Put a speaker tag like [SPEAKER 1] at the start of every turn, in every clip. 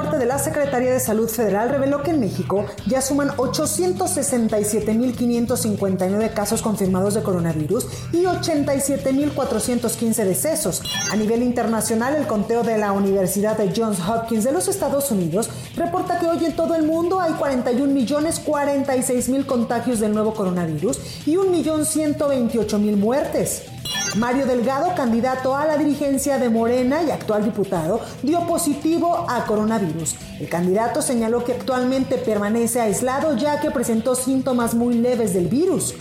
[SPEAKER 1] Reporte de la Secretaría de Salud Federal reveló que en México ya suman 867.559 casos confirmados de coronavirus y 87.415 decesos. A nivel internacional, el conteo de la Universidad de Johns Hopkins de los Estados Unidos reporta que hoy en todo el mundo hay 41.046.000 contagios del nuevo coronavirus y 1.128.000 muertes. Mario Delgado, candidato a la dirigencia de Morena y actual diputado, dio positivo a coronavirus. El candidato señaló que actualmente permanece aislado ya que presentó síntomas muy leves del virus.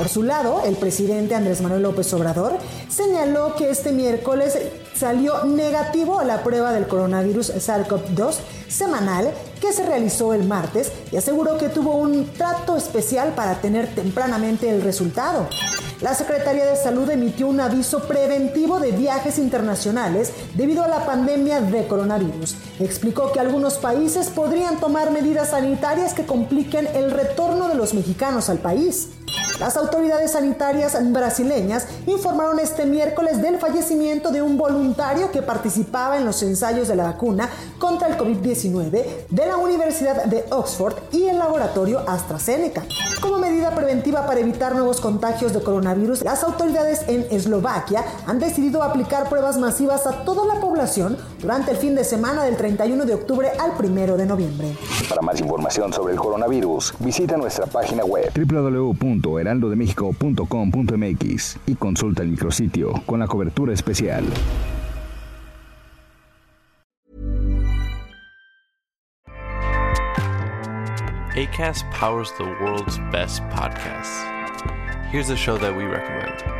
[SPEAKER 1] Por su lado, el presidente Andrés Manuel López Obrador señaló que este miércoles salió negativo a la prueba del coronavirus SARS-CoV-2 semanal que se realizó el martes y aseguró que tuvo un trato especial para tener tempranamente el resultado. La Secretaría de Salud emitió un aviso preventivo de viajes internacionales debido a la pandemia de coronavirus. Explicó que algunos países podrían tomar medidas sanitarias que compliquen el retorno de los mexicanos al país. Las autoridades sanitarias brasileñas informaron este miércoles del fallecimiento de un voluntario que participaba en los ensayos de la vacuna contra el COVID-19 de la Universidad de Oxford y el laboratorio AstraZeneca. Como medida preventiva para evitar nuevos contagios de coronavirus, las autoridades en Eslovaquia han decidido aplicar pruebas masivas a toda la población durante el fin de semana del 31 de octubre al 1 de noviembre.
[SPEAKER 2] Para más información sobre el coronavirus, visita nuestra página web www.heraldodemexico.com.mx y consulta el micrositio con la cobertura especial.
[SPEAKER 3] ACAST powers the world's best podcasts. Here's a show that we recommend.